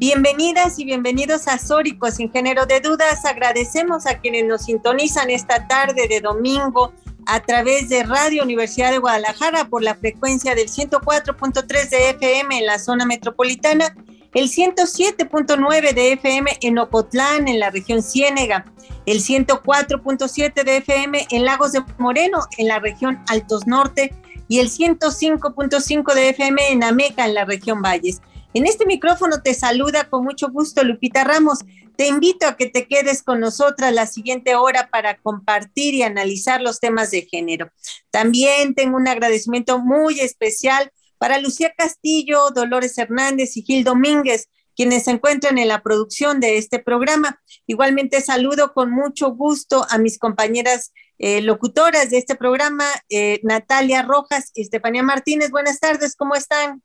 Bienvenidas y bienvenidos a Sórico sin género de dudas. Agradecemos a quienes nos sintonizan esta tarde de domingo a través de Radio Universidad de Guadalajara por la frecuencia del 104.3 de FM en la zona metropolitana, el 107.9 de FM en Ocotlán, en la región Ciénega, el 104.7 de FM en Lagos de Moreno, en la región Altos Norte, y el 105.5 de FM en Ameca, en la región Valles. En este micrófono te saluda con mucho gusto Lupita Ramos. Te invito a que te quedes con nosotras la siguiente hora para compartir y analizar los temas de género. También tengo un agradecimiento muy especial para Lucía Castillo, Dolores Hernández y Gil Domínguez, quienes se encuentran en la producción de este programa. Igualmente saludo con mucho gusto a mis compañeras eh, locutoras de este programa, eh, Natalia Rojas y Estefanía Martínez. Buenas tardes, ¿cómo están?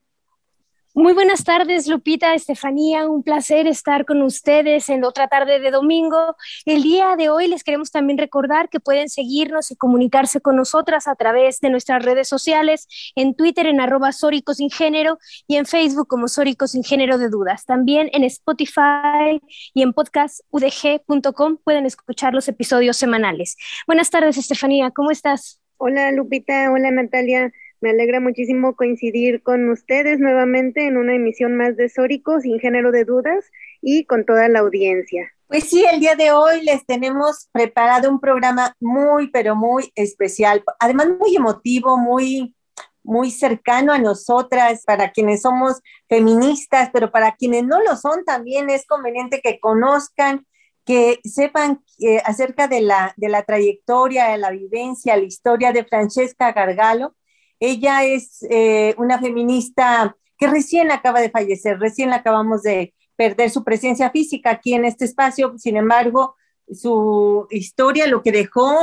Muy buenas tardes, Lupita, Estefanía. Un placer estar con ustedes en otra tarde de domingo. El día de hoy les queremos también recordar que pueden seguirnos y comunicarse con nosotras a través de nuestras redes sociales, en Twitter en arroba Sóricos Sin Género y en Facebook como Sóricos Sin Género de Dudas. También en Spotify y en podcastudg.com pueden escuchar los episodios semanales. Buenas tardes, Estefanía. ¿Cómo estás? Hola, Lupita. Hola, Natalia. Me alegra muchísimo coincidir con ustedes nuevamente en una emisión más de Sórico, sin género de dudas, y con toda la audiencia. Pues sí, el día de hoy les tenemos preparado un programa muy, pero muy especial, además muy emotivo, muy, muy cercano a nosotras, para quienes somos feministas, pero para quienes no lo son, también es conveniente que conozcan, que sepan eh, acerca de la, de la trayectoria, de la vivencia, la historia de Francesca Gargalo, ella es eh, una feminista que recién acaba de fallecer, recién acabamos de perder su presencia física aquí en este espacio, sin embargo, su historia, lo que dejó,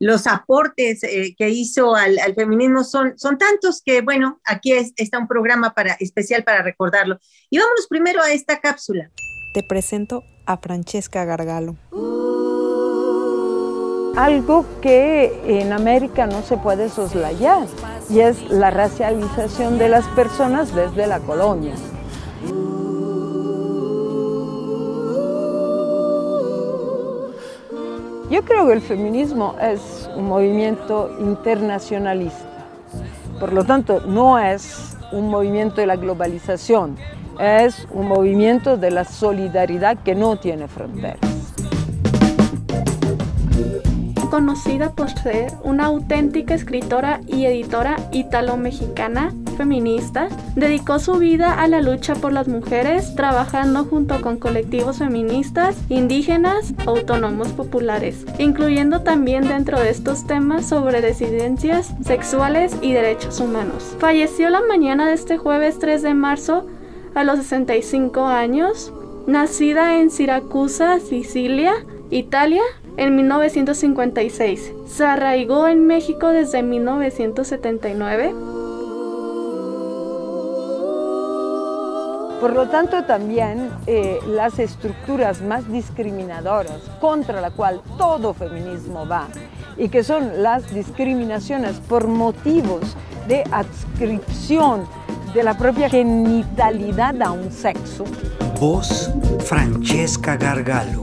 los aportes eh, que hizo al, feminismo son, son tantos que, bueno, aquí está un programa para, especial para recordarlo. Y vámonos primero a esta cápsula. Te presento a Francesca Gargalo. Algo que en América no se puede soslayar y es la racialización de las personas desde la colonia. Yo creo que el feminismo es un movimiento internacionalista, por lo tanto no es un movimiento de la globalización, es un movimiento de la solidaridad que no tiene fronteras conocida por ser una auténtica escritora y editora italo-mexicana feminista, dedicó su vida a la lucha por las mujeres, trabajando junto con colectivos feministas, indígenas, autónomos populares, incluyendo también dentro de estos temas sobre disidencias sexuales y derechos humanos. Falleció la mañana de este jueves 3 de marzo a los 65 años, nacida en Siracusa, Sicilia, Italia, en 1956. Se arraigó en México desde 1979. Por lo tanto, también eh, las estructuras más discriminadoras contra la cual todo feminismo va y que son las discriminaciones por motivos de adscripción de la propia genitalidad a un sexo. Voz Francesca Gargalo.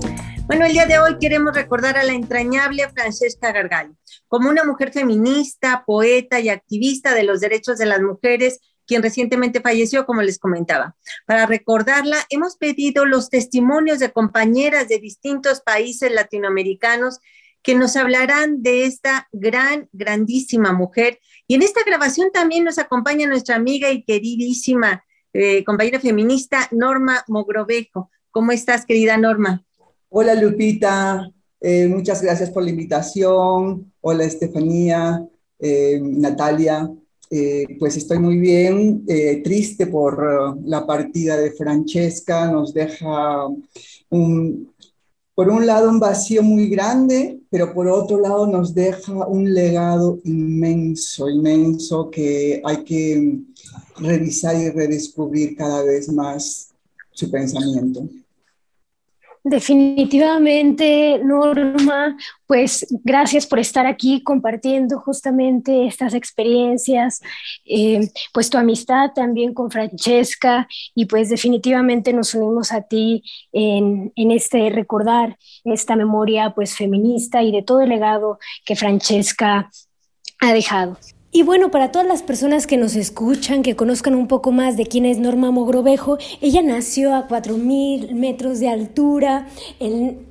Bueno, el día de hoy queremos recordar a la entrañable Francesca Gargallo, como una mujer feminista, poeta y activista de los derechos de las mujeres, quien recientemente falleció, como les comentaba. Para recordarla, hemos pedido los testimonios de compañeras de distintos países latinoamericanos que nos hablarán de esta gran, grandísima mujer. Y en esta grabación también nos acompaña nuestra amiga y queridísima eh, compañera feminista, Norma Mogrovejo. ¿Cómo estás, querida Norma? Hola Lupita, eh, muchas gracias por la invitación. Hola Estefanía, eh, Natalia. Eh, pues estoy muy bien, triste por la partida de Francesca, nos deja un, por un lado un vacío muy grande, pero por otro lado nos deja un legado inmenso, inmenso que hay que revisar y redescubrir cada vez más su pensamiento. Definitivamente, Norma, pues gracias por estar aquí compartiendo justamente estas experiencias, eh, pues tu amistad también con Francesca y pues definitivamente nos unimos a ti en, en este recordar esta memoria pues feminista y de todo el legado que Francesca ha dejado. Y bueno, para todas las personas que nos escuchan, que conozcan un poco más de quién es Norma Mogrovejo, ella nació a 4.000 metros de altura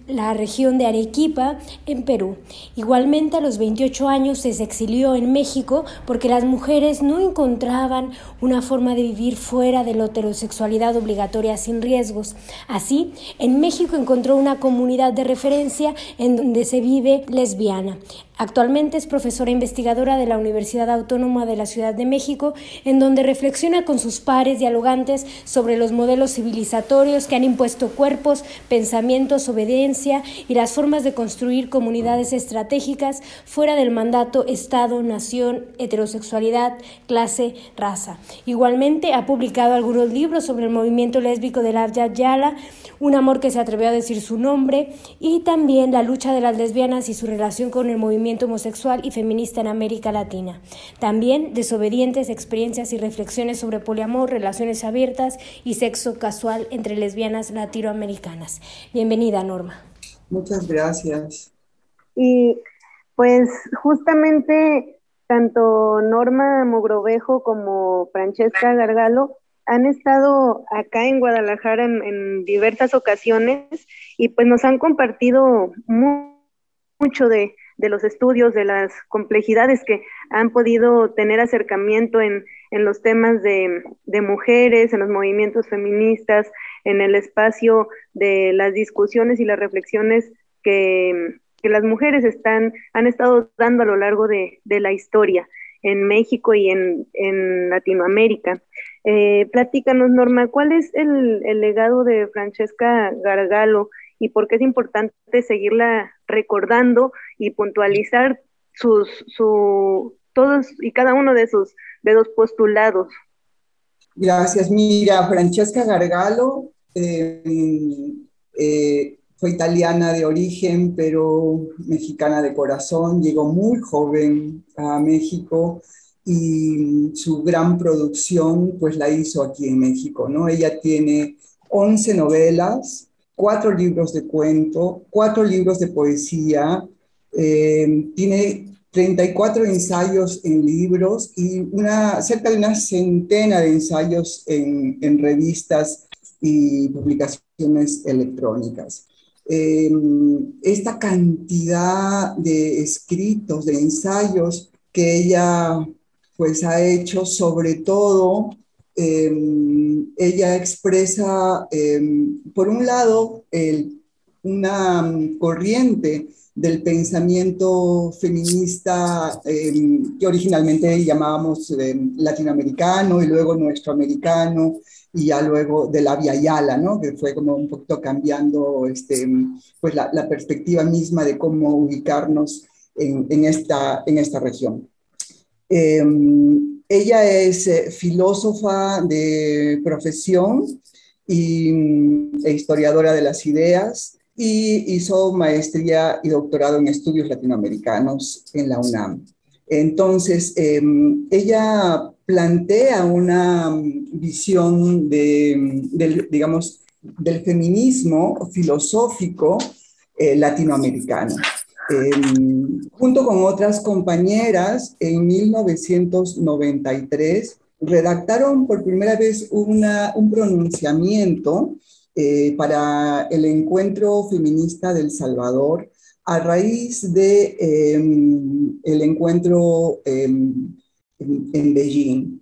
la región de Arequipa, en Perú. Igualmente a los 28 años se exilió en México porque las mujeres no encontraban una forma de vivir fuera de la heterosexualidad obligatoria sin riesgos. Así, en México encontró una comunidad de referencia en donde se vive lesbiana. Actualmente es profesora investigadora de la Universidad Autónoma de la Ciudad de México, en donde reflexiona con sus pares dialogantes sobre los modelos civilizatorios que han impuesto cuerpos, pensamientos, obediencia y las formas de construir comunidades estratégicas fuera del mandato Estado, nación, heterosexualidad, clase, raza. Igualmente ha publicado algunos libros sobre el movimiento lésbico de la Yala, Un amor que se atrevió a decir su nombre y también la lucha de las lesbianas y su relación con el movimiento homosexual y feminista en América Latina. También desobedientes, experiencias y reflexiones sobre poliamor, relaciones abiertas y sexo casual entre lesbianas latinoamericanas. Bienvenida, Norma. Muchas gracias. Y pues justamente tanto Norma Mogrovejo como Francesca Gargalo han estado acá en Guadalajara en, en diversas ocasiones y pues nos han compartido mucho de, de los estudios, de las complejidades que han podido tener acercamiento en, los temas de, mujeres, en los movimientos feministas, en el espacio de las discusiones y las reflexiones que, las mujeres han estado dando a lo largo de, la historia en México y en, Latinoamérica. Eh, platícanos, Norma, ¿cuál es el, legado de Francesca Gargalo y por qué es importante seguirla recordando y puntualizar todos y cada uno de sus postulados. Gracias. Mira, Francesca Gargalo eh, eh, fue italiana de origen, pero mexicana de corazón. Llegó muy joven a México y su gran producción pues la hizo aquí en México, ¿no? Ella tiene 11 novelas, cuatro libros de cuento, cuatro libros de poesía, eh, tiene 34 ensayos en libros y una, cerca de una centena de ensayos en, revistas y publicaciones electrónicas. Eh, esta cantidad de escritos, de ensayos que ella pues ha hecho sobre todo Em, ella expresa, em, por un lado, una corriente del pensamiento feminista em, que originalmente llamábamos latinoamericano y luego nuestro americano y ya luego de la Via Yala, ¿no? que fue como un poquito cambiando este, pues la, perspectiva misma de cómo ubicarnos en, esta, en esta región. Ella es eh, filósofa de profesión y, mm, e historiadora de las ideas y hizo maestría y doctorado en estudios latinoamericanos en la UNAM. Entonces, em, ella plantea una mm, visión de, mm, del, digamos, del feminismo filosófico eh, latinoamericano. Em, junto con otras compañeras, en 1993 redactaron por primera vez una, un pronunciamiento eh, para el encuentro feminista del Salvador a raíz de em, el encuentro en, Beijing.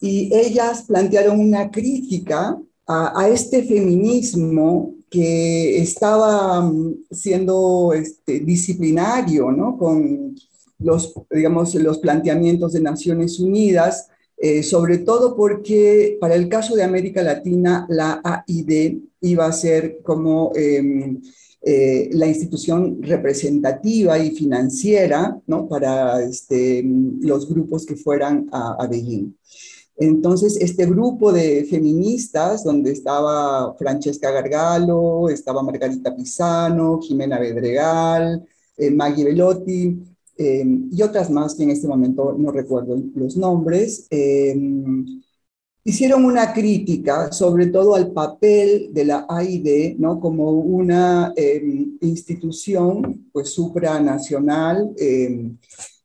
Y ellas plantearon una crítica a, a este feminismo que estaba mm, siendo este, disciplinario ¿no? con los, digamos, los planteamientos de Naciones Unidas, eh, sobre todo porque para el caso de América Latina la AID iba a ser como em, eh, la institución representativa y financiera ¿no? para este, los grupos que fueran a, Beijing. Entonces, este grupo de feministas, donde estaba Francesca Gargalo, estaba Margarita Pisano, Jimena Bedregal, eh, Maggie Velotti eh, y otras más que en este momento no recuerdo los nombres, hicieron una crítica sobre todo al papel de la AID ¿no? como una institución pues, supranacional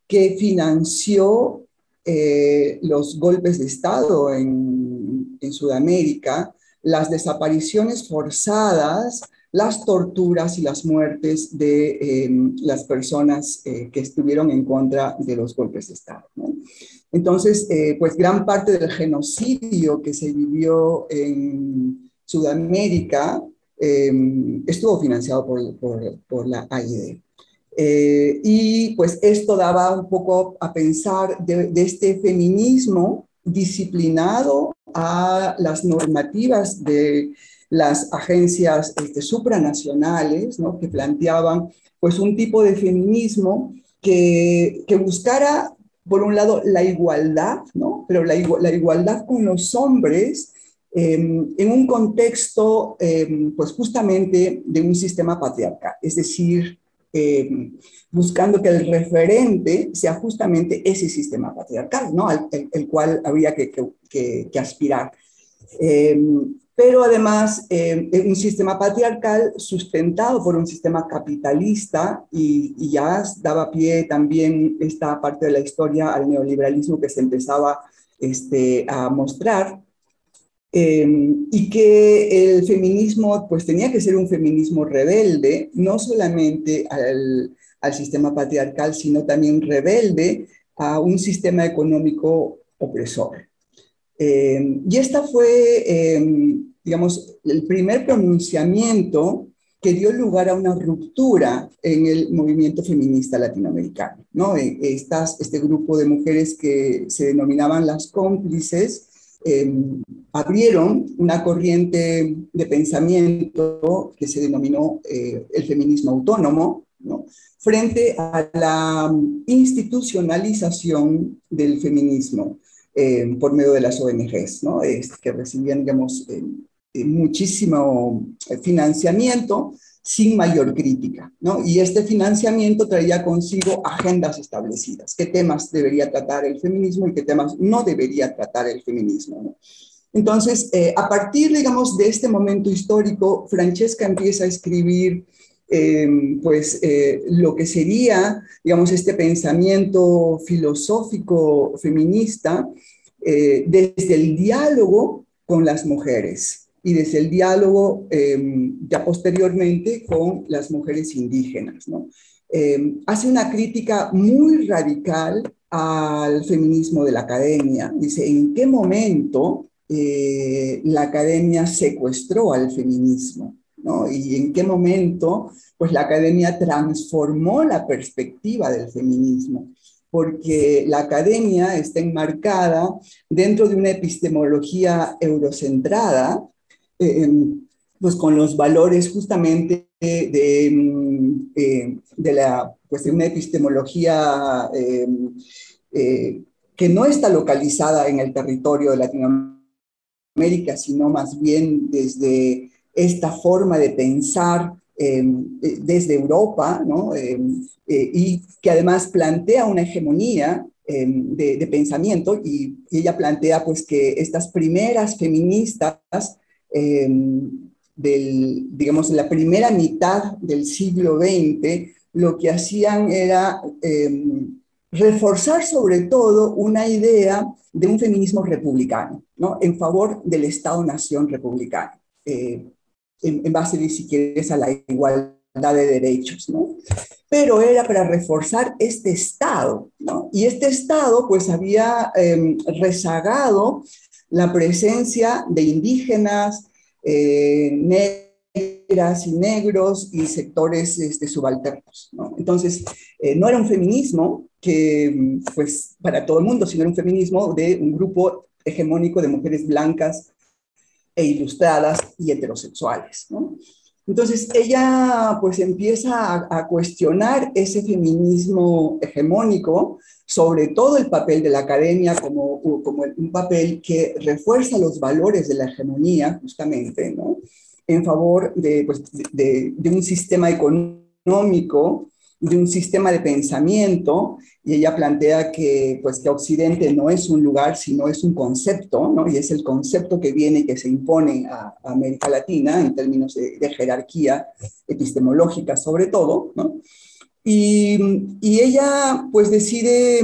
que financió eh, los golpes de Estado en, Sudamérica, las desapariciones forzadas, las torturas y las muertes de em, las personas eh, que estuvieron en contra de los golpes de Estado. Entonces, eh, pues gran parte del genocidio que se vivió en Sudamérica em, estuvo financiado por, por la AID. Eh, y pues esto daba un poco a pensar de, este feminismo disciplinado a las normativas de las agencias este, supranacionales, ¿no? que planteaban pues un tipo de feminismo que, que buscara, por un lado, la igualdad, ¿no? pero la, igualdad con los hombres em, en un contexto, em, pues justamente de un sistema patriarcal, es decir, eh, buscando que el referente sea justamente ese sistema patriarcal, ¿no? Al el, cual habría que, aspirar. Eh, pero además eh, un sistema patriarcal sustentado por un sistema capitalista y, y, ya daba pie también esta parte de la historia al neoliberalismo que se empezaba este, a mostrar Em, y que el feminismo pues tenía que ser un feminismo rebelde, no solamente al, al sistema patriarcal, sino también rebelde a un sistema económico opresor. Em, y esta fue, em, digamos, el primer pronunciamiento que dio lugar a una ruptura en el movimiento feminista latinoamericano. ¿no? E, estas, este grupo de mujeres que se denominaban las cómplices abrieron una corriente de pensamiento que se denominó eh, el feminismo autónomo, frente a la institucionalización del feminismo em, por medio de las ONGs, ¿no? que recibían, digamos, em, eh, muchísimo financiamiento sin mayor crítica. ¿no? Y este financiamiento traía consigo agendas establecidas, qué temas debería tratar el feminismo y qué temas no debería tratar el feminismo. Entonces, eh, a partir, digamos, de este momento histórico, Francesca empieza a escribir em, pues eh, lo que sería, digamos, este pensamiento filosófico feminista eh, desde el diálogo con las mujeres, y desde el diálogo em, ya posteriormente con las mujeres indígenas. Em, hace una crítica muy radical al feminismo de la academia. Dice, ¿en qué momento eh, la academia secuestró al feminismo? Y en qué momento pues, la academia transformó la perspectiva del feminismo porque la academia está enmarcada dentro de una epistemología eurocentrada pues con los valores justamente de, mm, eh, de, la, pues de una epistemología em, eh, que no está localizada en el territorio de Latinoamérica, sino más bien desde esta forma de pensar em, eh, desde Europa, ¿no? Em, y que además plantea una hegemonía de, de, pensamiento y, ella plantea pues que estas primeras feministas Em, del, digamos, la primera mitad del siglo XX, lo que hacían era em, reforzar sobre todo una idea de un feminismo republicano, ¿no? en favor del Estado-nación republicano, eh, en, base, si quieres, a la igualdad de derechos. ¿no? Pero era para reforzar este Estado, ¿no? y este Estado pues había em, rezagado la presencia de indígenas, eh, negras y negros y sectores este, subalternos. Entonces, eh, no era un feminismo que, pues, para todo el mundo, sino era un feminismo de un grupo hegemónico de mujeres blancas e ilustradas y heterosexuales. Entonces ella pues empieza a, cuestionar ese feminismo hegemónico, sobre todo el papel de la academia como, como un papel que refuerza los valores de la hegemonía justamente, ¿no? En favor de, pues, de un sistema económico de un sistema de pensamiento y ella plantea que, pues, que Occidente no es un lugar, sino es un concepto, ¿no? y es el concepto que viene que se impone a, América Latina en términos de, jerarquía epistemológica sobre todo. ¿no? Y, y, ella pues decide,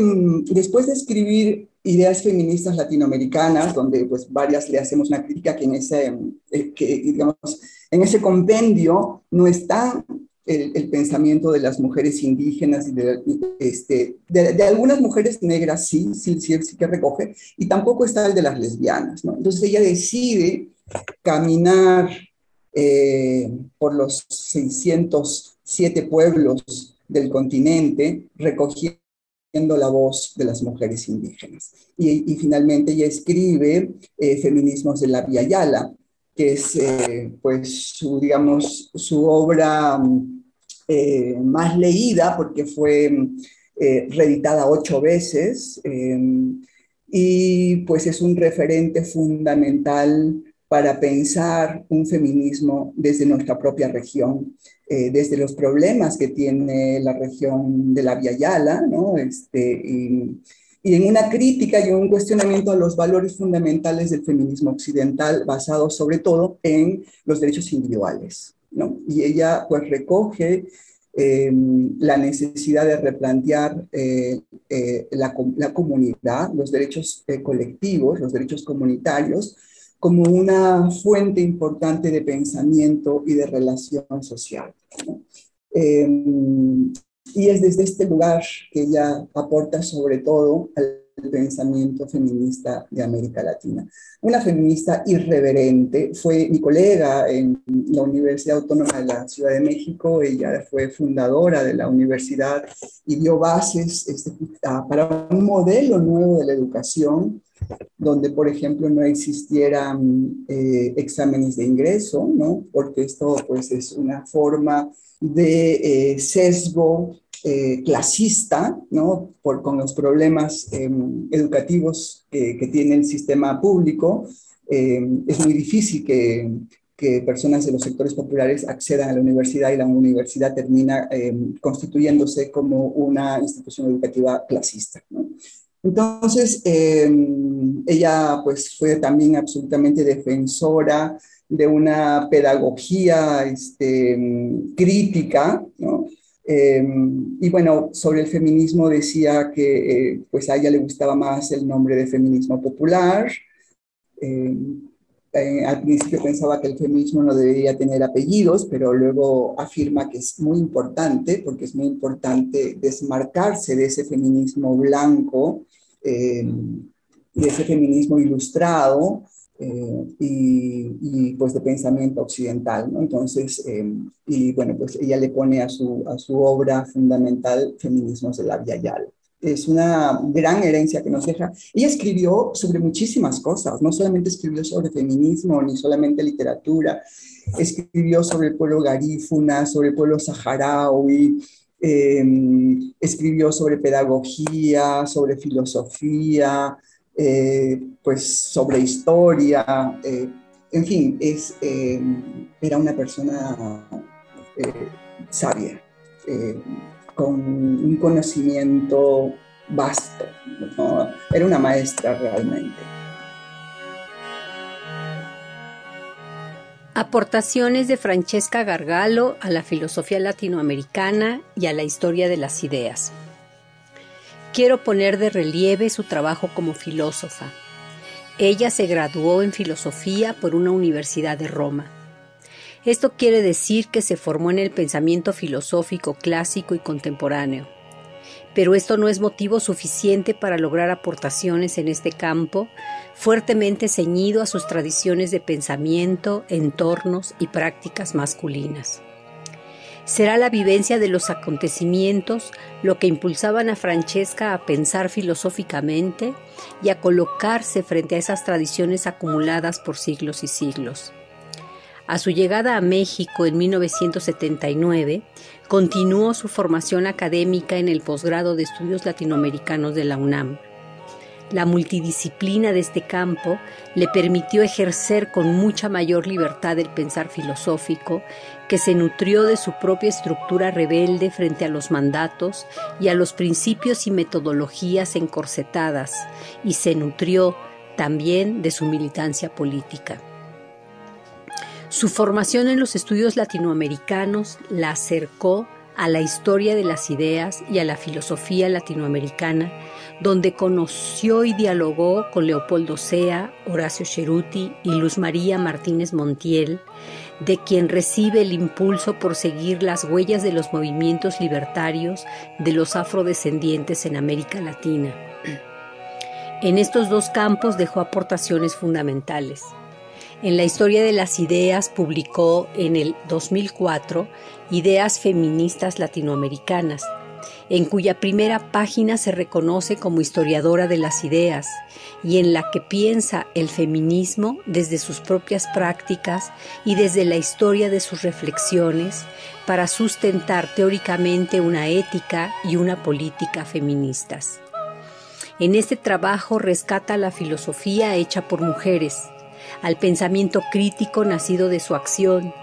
después de escribir ideas feministas latinoamericanas, donde pues varias le hacemos una crítica que en ese, eh, que, digamos, en ese compendio no está el, pensamiento de las mujeres indígenas y de, este, de, algunas mujeres negras, sí, sí, sí, sí que recoge, y tampoco está el de las lesbianas, ¿no? Entonces ella decide caminar eh, por los 607 pueblos del continente recogiendo la voz de las mujeres indígenas. Y, finalmente ella escribe eh, Feminismos de la Via Yala, que es eh, pues su, digamos, su obra eh, más leída porque fue eh, reeditada ocho veces y pues es un referente fundamental para pensar un feminismo desde nuestra propia región, desde los problemas que tiene la región de la Via Yala, ¿no? Este, y en una crítica y un cuestionamiento a los valores fundamentales del feminismo occidental, basado sobre todo en los derechos individuales. ¿no? Y ella pues recoge em, la necesidad de replantear eh, eh, la, la, comunidad, los derechos eh, colectivos, los derechos comunitarios, como una fuente importante de pensamiento y de relación social. ¿no? Y es desde este lugar que ella aporta sobre todo al pensamiento feminista de América Latina. Una feminista irreverente, fue mi colega en la Universidad Autónoma de la Ciudad de México, ella fue fundadora de la universidad y dio bases este, para un modelo nuevo de la educación, donde, por ejemplo, no existieran eh, exámenes de ingreso, ¿no? porque esto pues, es una forma de eh, sesgo eh, clasista, ¿no? Por, con los problemas em, educativos que, tiene el sistema público, em, es muy difícil que, personas de los sectores populares accedan a la universidad y la universidad termina em, constituyéndose como una institución educativa clasista. ¿no? Entonces, ella pues fue también absolutamente defensora de una pedagogía este, crítica, ¿no? Em, y bueno, sobre el feminismo decía que eh, pues a ella le gustaba más el nombre de feminismo popular. Em, eh, al principio pensaba que el feminismo no debería tener apellidos, pero luego afirma que es muy importante, porque es muy importante desmarcarse de ese feminismo blanco, em, de ese feminismo ilustrado, eh, y, pues de pensamiento occidental, ¿no? Entonces, eh, y bueno, pues ella le pone a su, a su obra fundamental Feminismos de la Via Yala. Es una gran herencia que nos deja. Ella escribió sobre muchísimas cosas, no solamente escribió sobre feminismo, ni solamente literatura, escribió sobre el pueblo garífuna, sobre el pueblo saharaui, eh, escribió sobre pedagogía, sobre filosofía, eh, pues sobre historia, eh, en fin, es, eh, era una persona sabia, con un conocimiento vasto, era una maestra realmente. Aportaciones de Francesca Gargalo a la filosofía latinoamericana y a la historia de las ideas quiero poner de relieve su trabajo como filósofa. Ella se graduó en filosofía por una universidad de Roma. Esto quiere decir que se formó en el pensamiento filosófico clásico y contemporáneo. Pero esto no es motivo suficiente para lograr aportaciones en este campo, fuertemente ceñido a sus tradiciones de pensamiento, entornos y prácticas masculinas. Será la vivencia de los acontecimientos lo que impulsaban a Francesca a pensar filosóficamente y a colocarse frente a esas tradiciones acumuladas por siglos y siglos. A su llegada a México en 1979, continuó su formación académica en el posgrado de estudios latinoamericanos de la UNAM. La multidisciplina de este campo le permitió ejercer con mucha mayor libertad el pensar filosófico, que se nutrió de su propia estructura rebelde frente a los mandatos y a los principios y metodologías encorsetadas, y se nutrió también de su militancia política. Su formación en los estudios latinoamericanos la acercó a la historia de las ideas y a la filosofía latinoamericana, donde conoció y dialogó con Leopoldo Sea, Horacio Cheruti y Luz María Martínez Montiel, de quien recibe el impulso por seguir las huellas de los movimientos libertarios de los afrodescendientes en América Latina. En estos dos campos dejó aportaciones fundamentales. En la historia de las ideas publicó en el 2004 Ideas Feministas Latinoamericanas, en cuya primera página se reconoce como historiadora de las ideas y en la que piensa el feminismo desde sus propias prácticas y desde la historia de sus reflexiones para sustentar teóricamente una ética y una política feministas. En este trabajo rescata la filosofía hecha por mujeres, al pensamiento crítico nacido de su acción,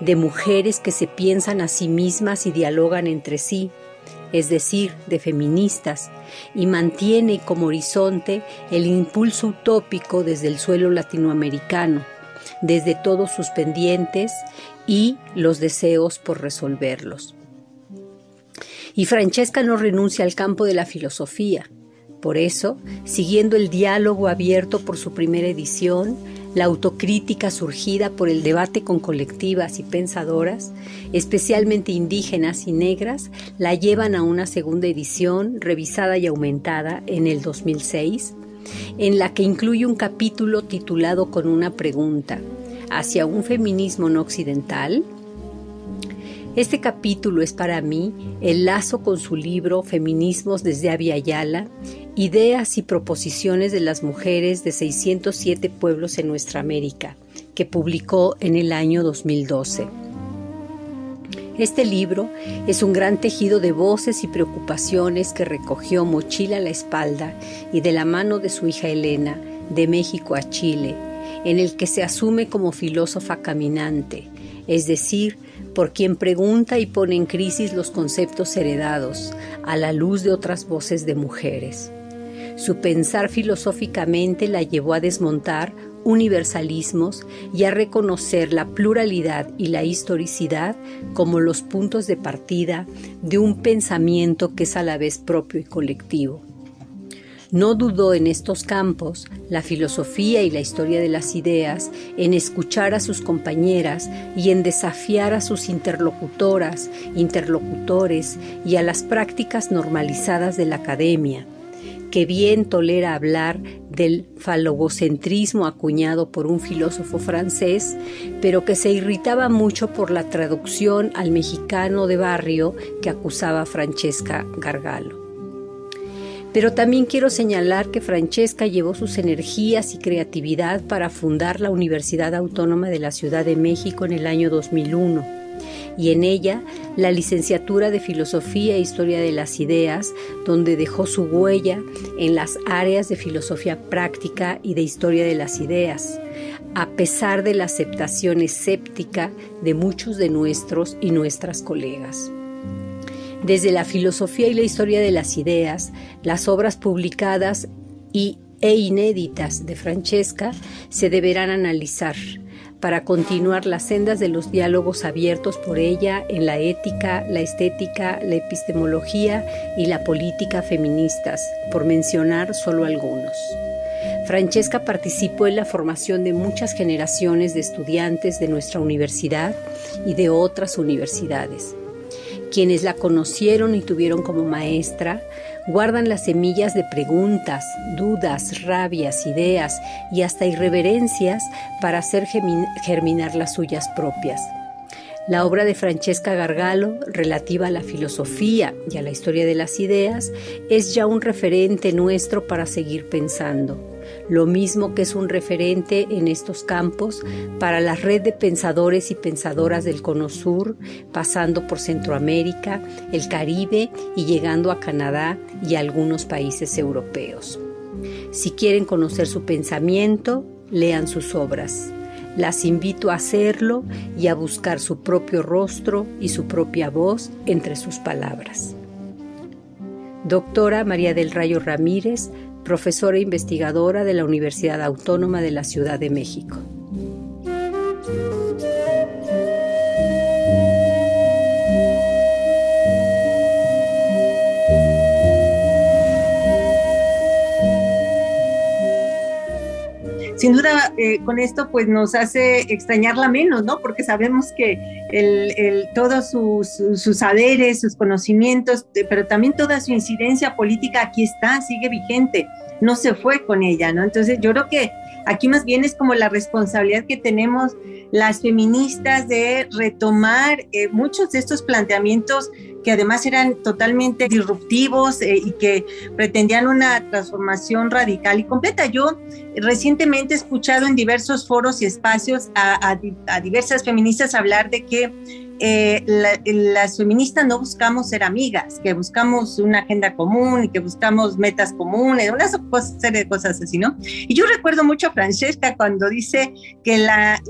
de mujeres que se piensan a sí mismas y dialogan entre sí, es decir, de feministas, y mantiene como horizonte el impulso utópico desde el suelo latinoamericano, desde todos sus pendientes y los deseos por resolverlos. Y Francesca no renuncia al campo de la filosofía. Por eso, siguiendo el diálogo abierto por su primera edición, la autocrítica surgida por el debate con colectivas y pensadoras, especialmente indígenas y negras, la llevan a una segunda edición revisada y aumentada en el 2006, en la que incluye un capítulo titulado con una pregunta, ¿hacia un feminismo no occidental? Este capítulo es para mí el lazo con su libro Feminismos desde Avia Ideas y proposiciones de las mujeres de 607 pueblos en nuestra América, que publicó en el año 2012. Este libro es un gran tejido de voces y preocupaciones que recogió Mochila a la espalda y de la mano de su hija Elena, de México a Chile, en el que se asume como filósofa caminante, es decir, por quien pregunta y pone en crisis los conceptos heredados a la luz de otras voces de mujeres. Su pensar filosóficamente la llevó a desmontar universalismos y a reconocer la pluralidad y la historicidad como los puntos de partida de un pensamiento que es a la vez propio y colectivo. No dudó en estos campos, la filosofía y la historia de las ideas, en escuchar a sus compañeras y en desafiar a sus interlocutoras, interlocutores y a las prácticas normalizadas de la academia, que bien tolera hablar del falogocentrismo acuñado por un filósofo francés, pero que se irritaba mucho por la traducción al mexicano de barrio que acusaba Francesca Gargalo. Pero también quiero señalar que Francesca llevó sus energías y creatividad para fundar la Universidad Autónoma de la Ciudad de México en el año 2001 y en ella la licenciatura de Filosofía e Historia de las Ideas, donde dejó su huella en las áreas de filosofía práctica y de historia de las ideas, a pesar de la aceptación escéptica de muchos de nuestros y nuestras colegas. Desde la filosofía y la historia de las ideas, las obras publicadas y, e inéditas de Francesca se deberán analizar para continuar las sendas de los diálogos abiertos por ella en la ética, la estética, la epistemología y la política feministas, por mencionar solo algunos. Francesca participó en la formación de muchas generaciones de estudiantes de nuestra universidad y de otras universidades. Quienes la conocieron y tuvieron como maestra guardan las semillas de preguntas, dudas, rabias, ideas y hasta irreverencias para hacer germinar las suyas propias. La obra de Francesca Gargalo, relativa a la filosofía y a la historia de las ideas, es ya un referente nuestro para seguir pensando. Lo mismo que es un referente en estos campos para la red de pensadores y pensadoras del Cono Sur, pasando por Centroamérica, el Caribe y llegando a Canadá y algunos países europeos. Si quieren conocer su pensamiento, lean sus obras. Las invito a hacerlo y a buscar su propio rostro y su propia voz entre sus palabras. Doctora María del Rayo Ramírez, profesora e investigadora de la Universidad Autónoma de la Ciudad de México. Sin duda eh, con esto pues nos hace extrañarla menos, ¿no? Porque sabemos que el, todos sus, sus, saberes, sus conocimientos, pero también toda su incidencia política aquí está, sigue vigente, no se fue con ella, ¿no? Entonces yo creo que aquí más bien es como la responsabilidad que tenemos las feministas de retomar eh, muchos de estos planteamientos que además eran totalmente disruptivos eh, y que pretendían una transformación radical y completa. Yo recientemente he escuchado en diversos foros y espacios a, diversas feministas hablar de que eh, las feministas no buscamos ser amigas, que buscamos una agenda común y que buscamos metas comunes, una serie de cosas así, ¿no? Y yo recuerdo mucho a Francesca cuando dice que la,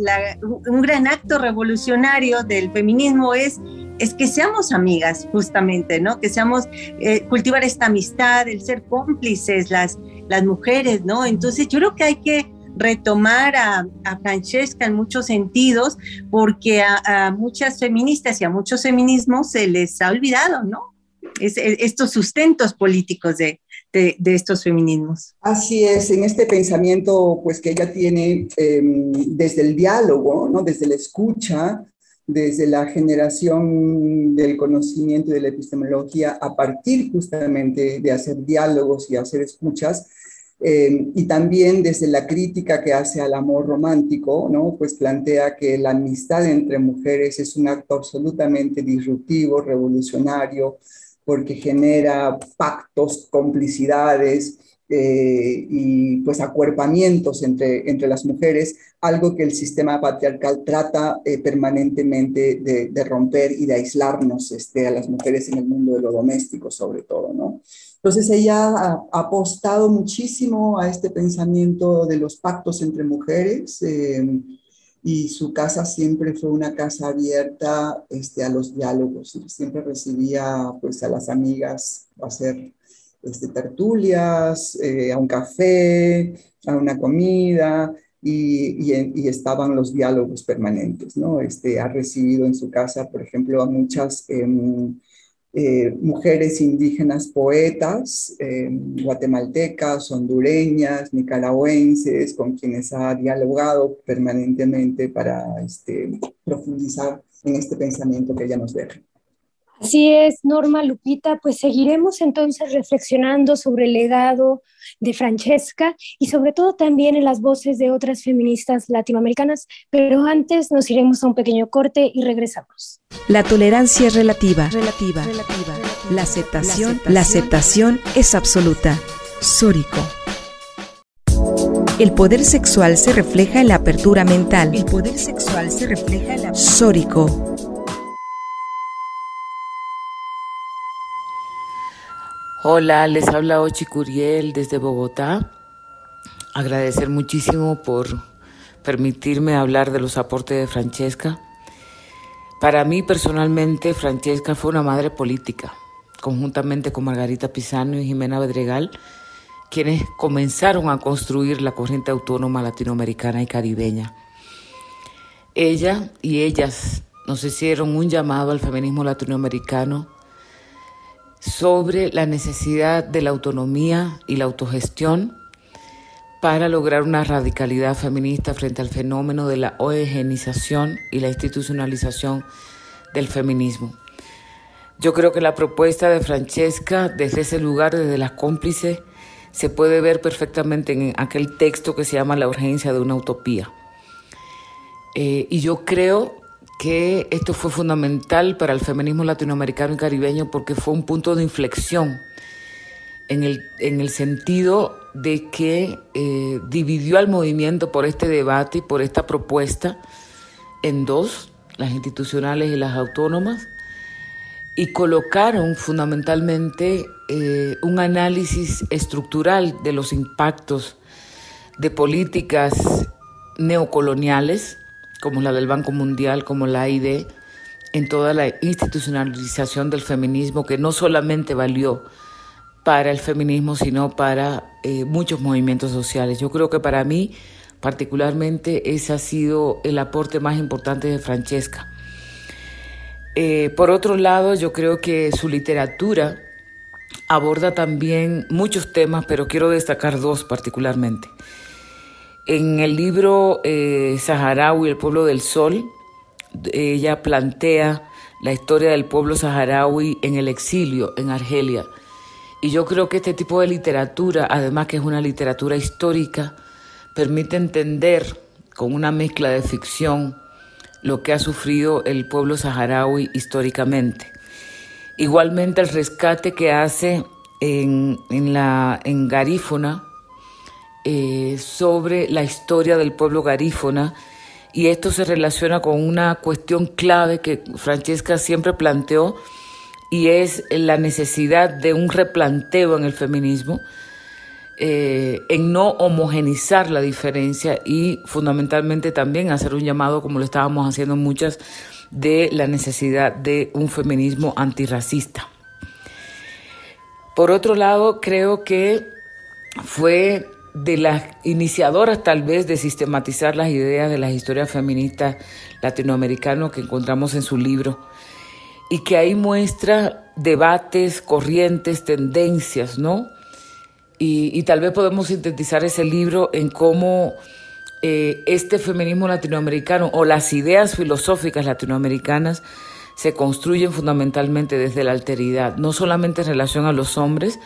un gran acto revolucionario del feminismo es es que seamos amigas, justamente, ¿no? Que seamos, eh, cultivar esta amistad, el ser cómplices, las, las mujeres, ¿no? Entonces yo creo que hay que retomar a, Francesca en muchos sentidos, porque a, muchas feministas y a muchos feminismos se les ha olvidado, ¿no? Es, estos sustentos políticos de, de, estos feminismos. Así es, en este pensamiento pues que ella tiene em, desde el diálogo, ¿no? desde la escucha, desde la generación del conocimiento y de la epistemología a partir justamente de hacer diálogos y hacer escuchas, eh, y también desde la crítica que hace al amor romántico, ¿no? pues plantea que la amistad entre mujeres es un acto absolutamente disruptivo, revolucionario, porque genera pactos, complicidades, eh, y pues acuerpamientos entre, entre las mujeres, algo que el sistema patriarcal trata eh, permanentemente de, romper y de aislarnos este, a las mujeres en el mundo de lo doméstico sobre todo, ¿no? Entonces ella ha, apostado muchísimo a este pensamiento de los pactos entre mujeres eh, y su casa siempre fue una casa abierta este, a los diálogos, siempre recibía pues a las amigas a hacer este, tertulias, eh, a un café, a una comida, y, y, estaban los diálogos permanentes, ¿no? Este, ha recibido en su casa, por ejemplo, a muchas em, eh, mujeres indígenas poetas, em, guatemaltecas, hondureñas, nicaragüenses, con quienes ha dialogado permanentemente para este, profundizar en este pensamiento que ella nos deja. Así es, Norma Lupita, pues seguiremos entonces reflexionando sobre el legado de Francesca y sobre todo también en las voces de otras feministas latinoamericanas, pero antes nos iremos a un pequeño corte y regresamos. La tolerancia es relativa, relativa, relativa. La aceptación, la aceptación es absoluta. Sórico. El poder sexual se refleja en la apertura mental. El poder sexual se refleja en la Sórico Hola, les habla Ochi Curiel desde Bogotá. Agradecer muchísimo por permitirme hablar de los aportes de Francesca. Para mí personalmente, Francesca fue una madre política, conjuntamente con Margarita Pisano y Jimena Bedregal, quienes comenzaron a construir la corriente autónoma latinoamericana y caribeña. Ella y ellas nos hicieron un llamado al feminismo latinoamericano sobre la necesidad de la autonomía y la autogestión para lograr una radicalidad feminista frente al fenómeno de la homogeneización y la institucionalización del feminismo. Yo creo que la propuesta de Francesca desde ese lugar, desde las cómplices, se puede ver perfectamente en aquel texto que se llama La urgencia de una utopía. Eh, y yo creo que esto fue fundamental para el feminismo latinoamericano y caribeño porque fue un punto de inflexión en el, en el sentido de que eh, dividió al movimiento por este debate y por esta propuesta en dos, las institucionales y las autónomas, y colocaron fundamentalmente eh, un análisis estructural de los impactos de políticas neocoloniales, como la del Banco Mundial, como la AID, en toda la institucionalización del feminismo, que no solamente valió para el feminismo, sino para eh, muchos movimientos sociales. Yo creo que para mí, particularmente, ese ha sido el aporte más importante de Francesca. Eh, por otro lado, yo creo que su literatura aborda también muchos temas, pero quiero destacar dos particularmente. En el libro eh, Saharaui, El pueblo del sol, ella plantea la historia del pueblo saharaui en el exilio en Argelia. Y yo creo que este tipo de literatura, además que es una literatura histórica, permite entender con una mezcla de ficción lo que ha sufrido el pueblo saharaui históricamente. Igualmente el rescate que hace en, la, en Garífona eh, sobre la historia del pueblo garífona y esto se relaciona con una cuestión clave que Francesca siempre planteó y es la necesidad de un replanteo en el feminismo, eh, en no homogenizar la diferencia y fundamentalmente también hacer un llamado, como lo estábamos haciendo muchas, de la necesidad de un feminismo antirracista. Por otro lado, creo que fue de las iniciadoras tal vez de sistematizar las ideas de las historias feministas latinoamericanas que encontramos en su libro y que ahí muestra debates, corrientes, tendencias, ¿no? Y, tal vez podemos sintetizar ese libro en cómo eh, este feminismo latinoamericano o las ideas filosóficas latinoamericanas se construyen fundamentalmente desde la alteridad, no solamente en relación a los hombres,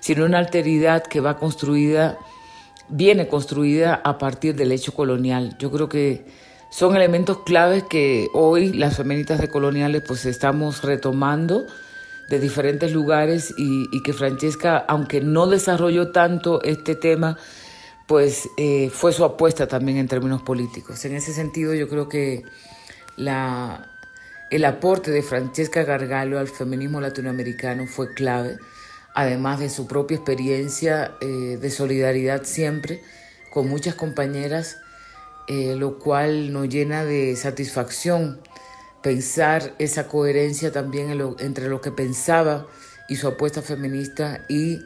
sino una alteridad que va construida viene construida a partir del hecho colonial. Yo creo que son elementos claves que hoy las feministas decoloniales pues estamos retomando de diferentes lugares y, que Francesca, aunque no desarrolló tanto este tema, pues eh, fue su apuesta también en términos políticos. En ese sentido yo creo que el aporte de Francesca Gargalo al feminismo latinoamericano fue clave además de su propia experiencia eh, de solidaridad siempre con muchas compañeras, eh, lo cual nos llena de satisfacción pensar esa coherencia también entre lo que pensaba y su apuesta feminista y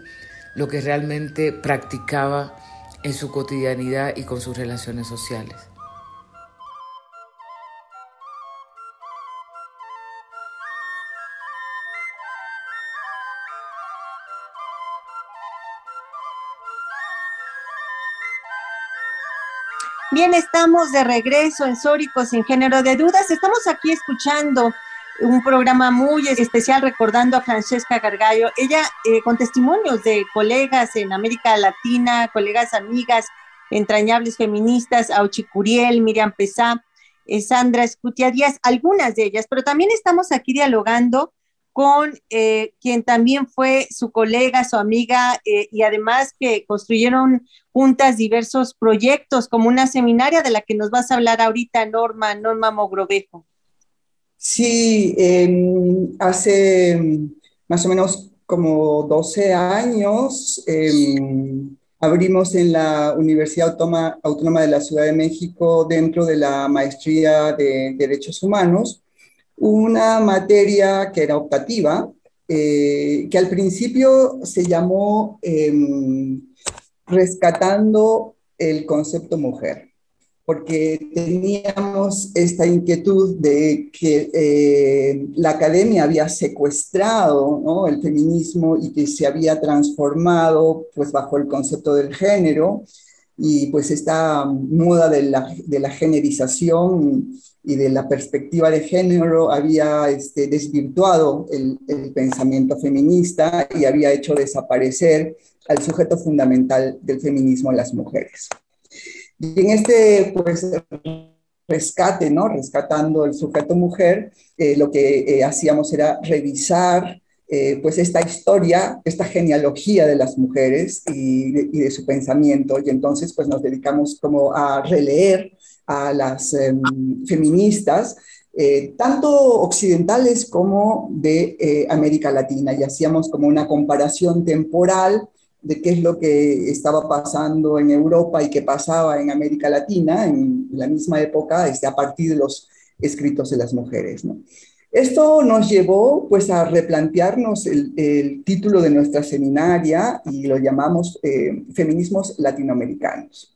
lo que realmente practicaba en su cotidianidad y con sus relaciones sociales. Bien, estamos de regreso en Sóricos sin género de dudas. Estamos aquí escuchando un programa muy especial recordando a Francesca Gargallo. Ella eh, con testimonios de colegas en América Latina, colegas amigas, entrañables feministas, Auchi Curiel, Miriam Pesá, eh, Sandra Escutia Díaz, algunas de ellas, pero también estamos aquí dialogando con eh, quien también fue su colega, su amiga, eh, y además que construyeron juntas diversos proyectos, como una seminaria de la que nos vas a hablar ahorita, Norma, Norma Mogrovejo. Sí, em, hace más o menos como 12 años em, abrimos en la Universidad Autónoma de la Ciudad de México dentro de la maestría de Derechos Humanos una materia que era optativa, eh, que al principio se llamó em, Rescatando el concepto mujer, porque teníamos esta inquietud de que eh, la academia había secuestrado el feminismo y que se había transformado pues, bajo el concepto del género y pues esta moda de la, de la generización y de la perspectiva de género había este, desvirtuado el, pensamiento feminista y había hecho desaparecer al sujeto fundamental del feminismo, las mujeres. Y en este pues, rescate, ¿no? rescatando el sujeto mujer, eh, lo que eh, hacíamos era revisar eh, pues esta historia, esta genealogía de las mujeres y de, su pensamiento. Y entonces pues nos dedicamos como a releer a las em, feministas, eh, tanto occidentales como de eh, América Latina, y hacíamos como una comparación temporal de qué es lo que estaba pasando en Europa y qué pasaba en América Latina en la misma época, este, a partir de los escritos de las mujeres. Esto nos llevó pues a replantearnos el, título de nuestra seminaria y lo llamamos eh, Feminismos Latinoamericanos.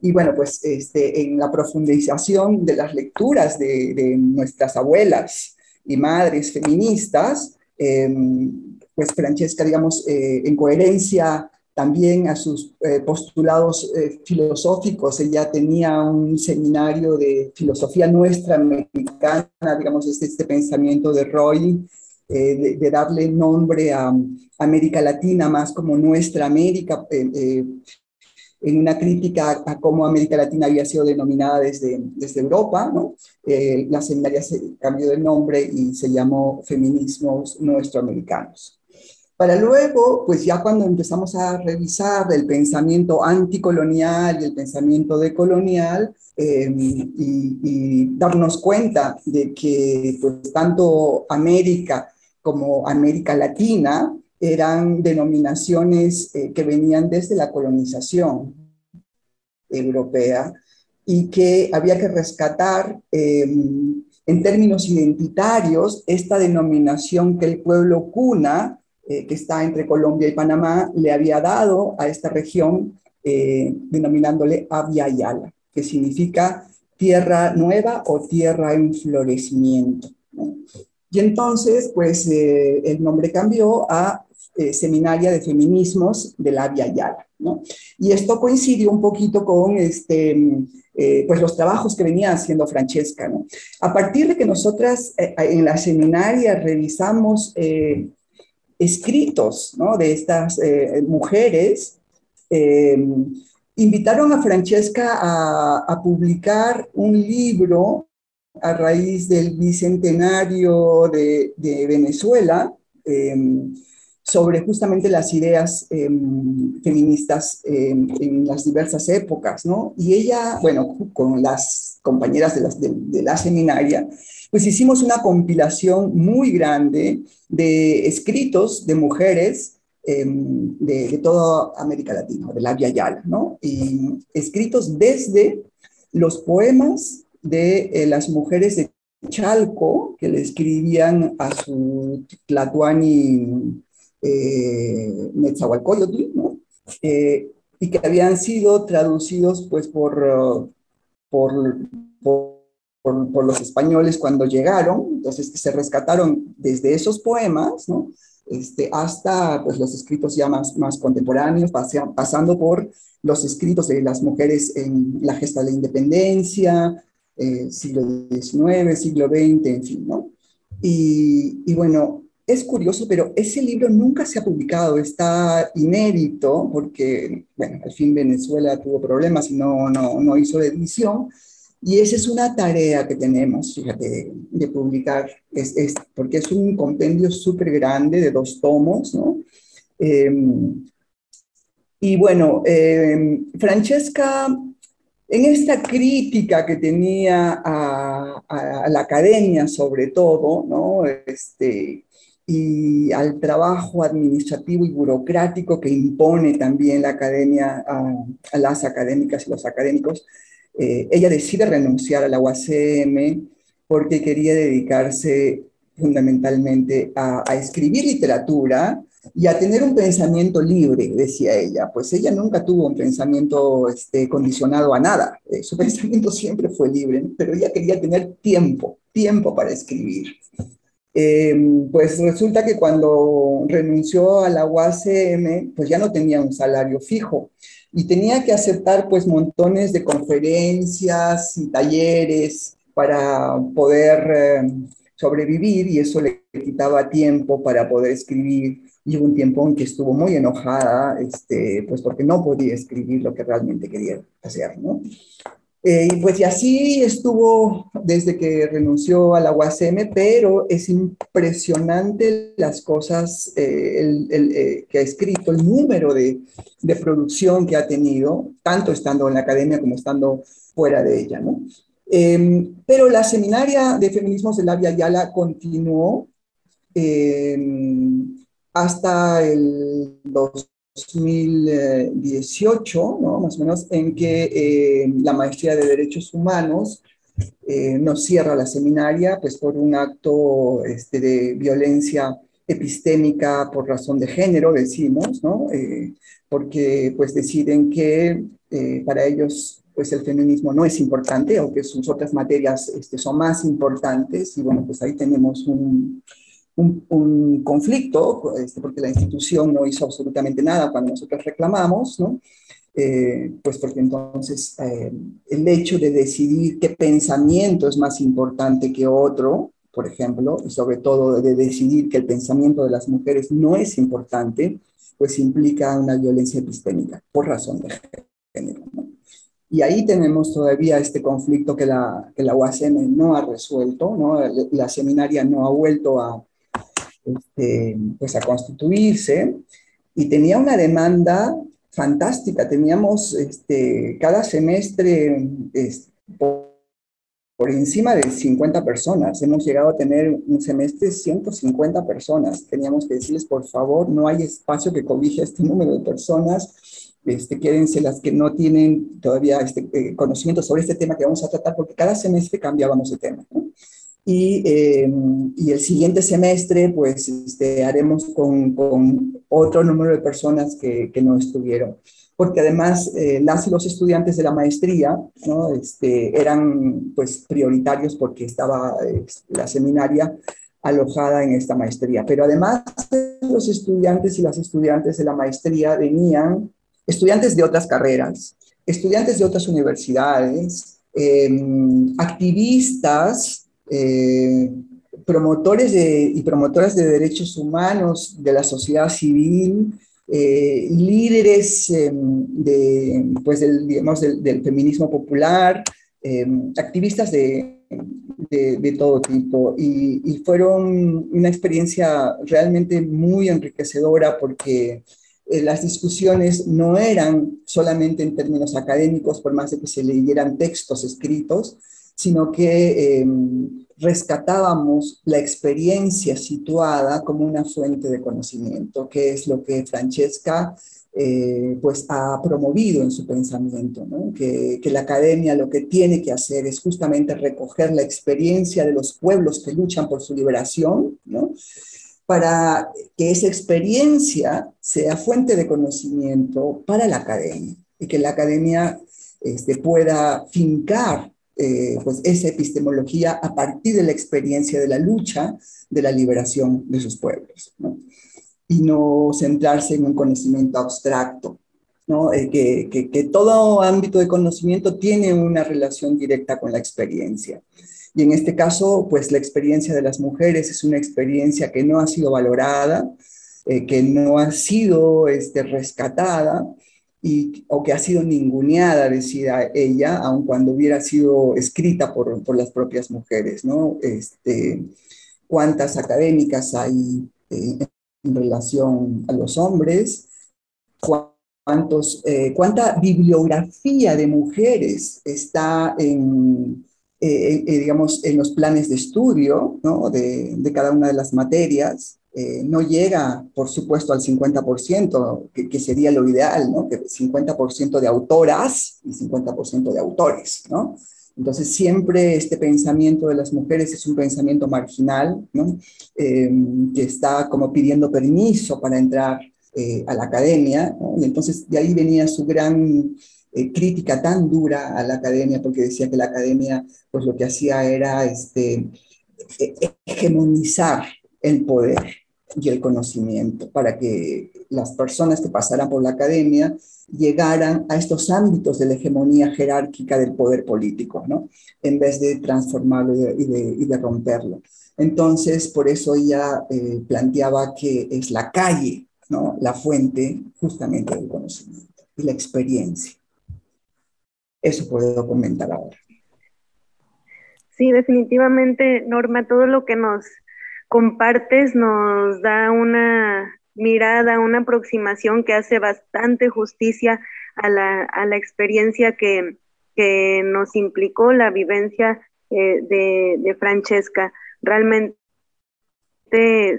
Y bueno, pues este, en la profundización de las lecturas de, nuestras abuelas y madres feministas, em, pues Francesca, digamos, eh, en coherencia también a sus eh, postulados eh, filosóficos. Ella tenía un seminario de filosofía nuestra americana, digamos, este, este pensamiento de Roy, eh, de, darle nombre a América Latina más como nuestra América, en una crítica a, cómo América Latina había sido denominada desde, desde Europa. ¿no? la seminaria se cambió de nombre y se llamó Feminismos Nuestroamericanos. Para luego, pues ya cuando empezamos a revisar el pensamiento anticolonial y el pensamiento decolonial, em, y, darnos cuenta de que pues, tanto América como América Latina eran denominaciones eh, que venían desde la colonización europea y que había que rescatar em, en términos identitarios esta denominación que el pueblo cuna eh, que está entre Colombia y Panamá, le había dado a esta región eh, denominándole Avia Yala, que significa tierra nueva o tierra en florecimiento. Y entonces, pues el nombre cambió a Seminaria de Feminismos de la Avia Yala. ¿no? Y esto coincidió un poquito con este, pues los trabajos que venía haciendo Francesca. A partir de que nosotras en la seminaria revisamos escritos de estas eh, mujeres, eh, invitaron a Francesca a, publicar un libro a raíz del bicentenario de, Venezuela sobre justamente las ideas em, feministas em, en las diversas épocas, ¿no? Y ella, bueno, con las compañeras de la seminaria, pues hicimos una compilación muy grande de escritos de mujeres em, de, toda América Latina, de la Via Yala, ¿no? Y escritos desde los poemas de eh, las mujeres de Chalco, que le escribían a su Tlatuani eh, ¿no? Eh, y que habían sido traducidos pues por, por, por por, los españoles cuando llegaron, entonces se rescataron desde esos poemas, ¿no? Este, hasta pues, los escritos ya más, más contemporáneos, pasando por los escritos de las mujeres en la gesta de la independencia, eh, siglo XIX, siglo XX, en fin, ¿no? Y, y, bueno, es curioso, pero ese libro nunca se ha publicado, está inédito, porque, bueno, al fin Venezuela tuvo problemas y no, no, no hizo edición, y esa es una tarea que tenemos, fíjate, de, publicar, es, porque es un compendio súper grande de dos tomos, ¿no? Em, y bueno, em, Francesca, en esta crítica que tenía a, a, la academia sobre todo, ¿no? Este, y al trabajo administrativo y burocrático que impone también la academia a, a las académicas y los académicos, eh, ella decide renunciar a la UACM porque quería dedicarse fundamentalmente a, escribir literatura y a tener un pensamiento libre, decía ella. Pues ella nunca tuvo un pensamiento este, condicionado a nada. Eh, su pensamiento siempre fue libre, pero ella quería tener tiempo, tiempo para escribir. Em, pues resulta que cuando renunció a la UACM, pues ya no tenía un salario fijo y tenía que aceptar pues montones de conferencias y talleres para poder eh, sobrevivir y eso le quitaba tiempo para poder escribir y hubo un tiempo en que estuvo muy enojada, este, pues porque no podía escribir lo que realmente quería hacer, ¿no? Eh, pues y así estuvo desde que renunció a la UASM, pero es impresionante las cosas eh, eh, que ha escrito, el número de, de, producción que ha tenido, tanto estando en la academia como estando fuera de ella. ¿no? Em, pero la seminaria de feminismos de la Via Yala continuó em, hasta el 2018, ¿no? más o menos, en que eh, la maestría de Derechos Humanos eh, nos cierra la seminaria pues, por un acto este, de violencia epistémica por razón de género, decimos, ¿no? Eh, porque pues deciden que para ellos pues el feminismo no es importante, aunque sus otras materias este, son más importantes, y bueno, pues ahí tenemos un, un, conflicto, este, porque la institución no hizo absolutamente nada cuando nosotros reclamamos, ¿no? Eh, pues porque entonces eh, el hecho de decidir qué pensamiento es más importante que otro, por ejemplo, y sobre todo de decidir que el pensamiento de las mujeres no es importante, pues implica una violencia epistémica por razón de género. ¿no? Y ahí tenemos todavía este conflicto que la, que la UASM no ha resuelto, ¿no? la seminaria no ha vuelto a, este, pues a constituirse y tenía una demanda fantástica. Teníamos este, cada semestre por, encima de 50 personas. Hemos llegado a tener un semestre 150 personas. Teníamos que decirles, por favor, no hay espacio que cobije este número de personas. Este, quédense las que no tienen todavía este, eh, conocimiento sobre este tema que vamos a tratar, porque cada semestre cambiábamos de tema. Y, eh, y, el siguiente semestre, pues, este, haremos con, otro número de personas que, no estuvieron. Porque además, eh, las y los estudiantes de la maestría ¿no? este, eran, pues, prioritarios porque estaba la seminaria alojada en esta maestría. Pero además, los estudiantes y las estudiantes de la maestría venían, estudiantes de otras carreras, estudiantes de otras universidades, eh, activistas, eh, promotores y promotoras de derechos humanos de la sociedad civil, eh, líderes em, de, pues del, digamos, del, feminismo popular, em, activistas de, de, todo tipo. Y, y, fueron una experiencia realmente muy enriquecedora porque eh, las discusiones no eran solamente en términos académicos, por más de que se leyeran textos escritos, sino que em, rescatábamos la experiencia situada como una fuente de conocimiento, que es lo que Francesca eh, pues ha promovido en su pensamiento, que, que, la academia lo que tiene que hacer es justamente recoger la experiencia de los pueblos que luchan por su liberación, ¿no? para que esa experiencia sea fuente de conocimiento para la academia y que la academia este, pueda fincar eh, pues esa epistemología a partir de la experiencia de la lucha de la liberación de sus pueblos, y no centrarse en un conocimiento abstracto, ¿no? Eh, que, que, todo ámbito de conocimiento tiene una relación directa con la experiencia. Y en este caso, pues la experiencia de las mujeres es una experiencia que no ha sido valorada, eh, que no ha sido este, rescatada, y, o que ha sido ninguneada, decía ella, aun cuando hubiera sido escrita por, por las propias mujeres, ¿no? Este, ¿Cuántas académicas hay eh, en relación a los hombres? ¿Cuántos, eh, ¿Cuánta bibliografía de mujeres está en, eh, digamos, en los planes de estudio ¿no? de, de cada una de las materias? Eh, no llega, por supuesto, al 50%, que, sería lo ideal, ¿no? Que 50% de autoras y 50% de autores, ¿no? Entonces, siempre este pensamiento de las mujeres es un pensamiento marginal, ¿no? Eh, que está como pidiendo permiso para entrar eh, a la academia, Y entonces, de ahí venía su gran crítica tan dura a la academia, porque decía que la academia, pues lo que hacía era este, hegemonizar el poder, y el conocimiento, para que las personas que pasaran por la academia llegaran a estos ámbitos de la hegemonía jerárquica del poder político, ¿no? En vez de transformarlo y de, romperlo. Entonces, por eso ella eh, planteaba que es la calle, ¿no? La fuente justamente del conocimiento y la experiencia. Eso puedo comentar ahora. Sí, definitivamente, Norma, todo lo que nos compartes nos da una mirada, una aproximación que hace bastante justicia a la, a la experiencia que, que, nos implicó la vivencia eh, de, de, Francesca. Realmente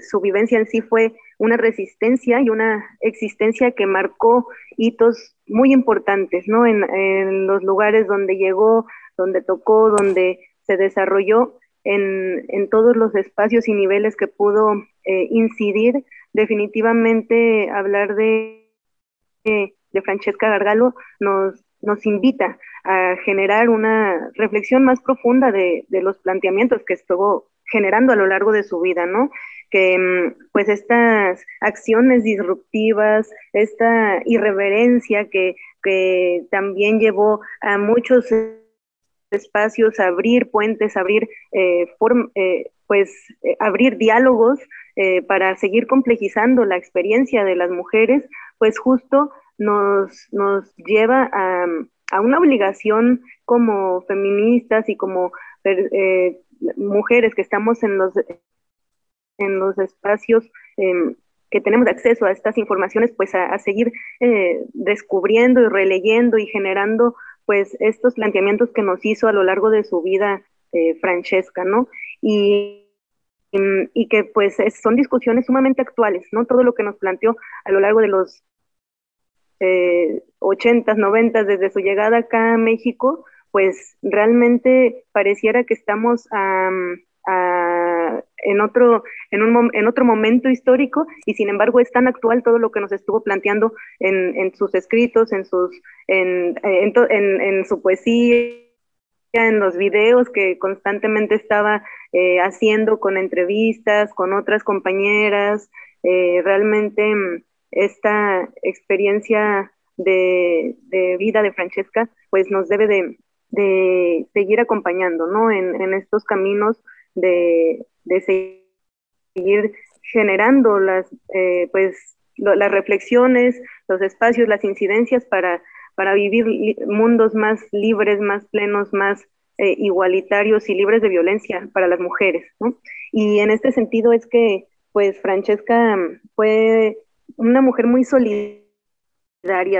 su vivencia en sí fue una resistencia y una existencia que marcó hitos muy importantes, ¿no? En, en los lugares donde llegó, donde tocó, donde se desarrolló, en, en todos los espacios y niveles que pudo eh, incidir definitivamente hablar de, de, Francesca Gargalo nos, nos invita a generar una reflexión más profunda de, de, los planteamientos que estuvo generando a lo largo de su vida, ¿no? Que mm, pues estas acciones disruptivas, esta irreverencia que, que también llevó a muchos espacios, abrir puentes, abrir, eh, eh, pues, eh, abrir diálogos para seguir complejizando la experiencia de las mujeres, pues justo nos, nos lleva a, a una obligación como feministas y como mujeres que estamos en los, en los espacios em, que tenemos acceso a estas informaciones, pues a, a seguir descubriendo y releyendo y generando pues estos planteamientos que nos hizo a lo largo de su vida eh, Francesca, ¿no? Y, y, que pues son discusiones sumamente actuales, ¿no? Todo lo que nos planteó a lo largo de los eh, 80s, 90 desde su llegada acá a México, pues realmente pareciera que estamos a en, otro, en, un, en otro momento histórico y sin embargo es tan actual todo lo que nos estuvo planteando en, en sus escritos, en, sus, en, en, en, su poesía, en los videos que constantemente estaba eh, haciendo con entrevistas, con otras compañeras. Eh, realmente mm, esta experiencia de, de, vida de Francesca pues nos debe de, de seguir acompañando ¿no? en estos caminos de, seguir generando las, eh, pues, las reflexiones, los espacios, las incidencias para, para vivir mundos más libres, más plenos, más eh, igualitarios y libres de violencia para las mujeres. Y en este sentido es que, pues, Francesca fue una mujer muy solidaria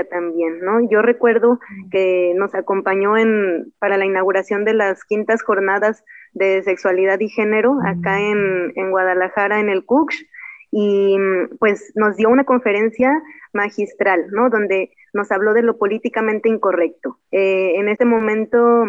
también, ¿no? Yo recuerdo que nos acompañó en, para la inauguración de las quintas jornadas de sexualidad y género acá en, en Guadalajara, en el CUCH, y pues nos dio una conferencia magistral, ¿no? Donde nos habló de lo políticamente incorrecto. Eh, en ese momento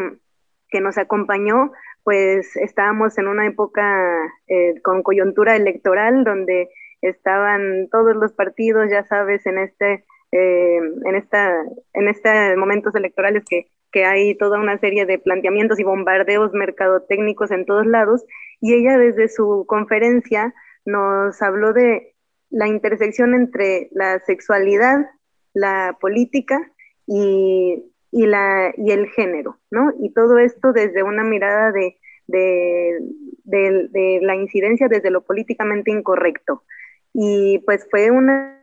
que nos acompañó, pues estábamos en una época eh, con coyuntura electoral donde estaban todos los partidos, ya sabes, en este eh, en, esta, en estos momentos electorales que, que hay toda una serie de planteamientos y bombardeos mercadotécnicos en todos lados, y ella desde su conferencia nos habló de la intersección entre la sexualidad, la política y, y, la, y el género, ¿no? Y todo esto desde una mirada de, de, de, de la incidencia desde lo políticamente incorrecto. Y pues fue una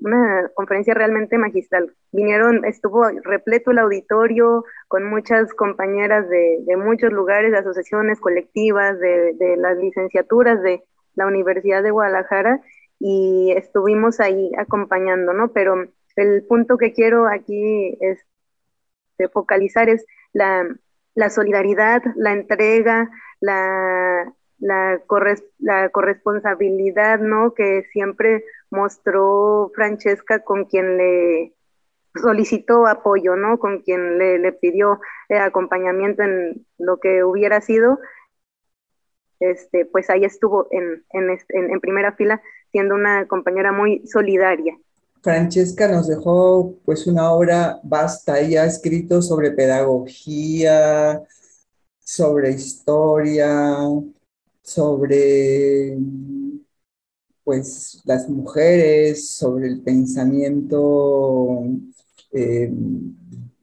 una, conferencia realmente magistral. Vinieron, estuvo repleto el auditorio con muchas compañeras de, muchos lugares, de asociaciones colectivas, de, las licenciaturas de la Universidad de Guadalajara y estuvimos ahí acompañando, ¿no? Pero el punto que quiero aquí es de focalizar es la solidaridad, la entrega, la, la, la corresponsabilidad, ¿no? Que siempre mostró Francesca con quien le solicitó apoyo, ¿no? Con quien le, le pidió eh, acompañamiento en lo que hubiera sido, este, pues ahí estuvo en, en, en, primera fila siendo una compañera muy solidaria. Francesca nos dejó pues una obra vasta, ella ha escrito sobre pedagogía, sobre historia, sobre pues las mujeres, sobre el pensamiento eh,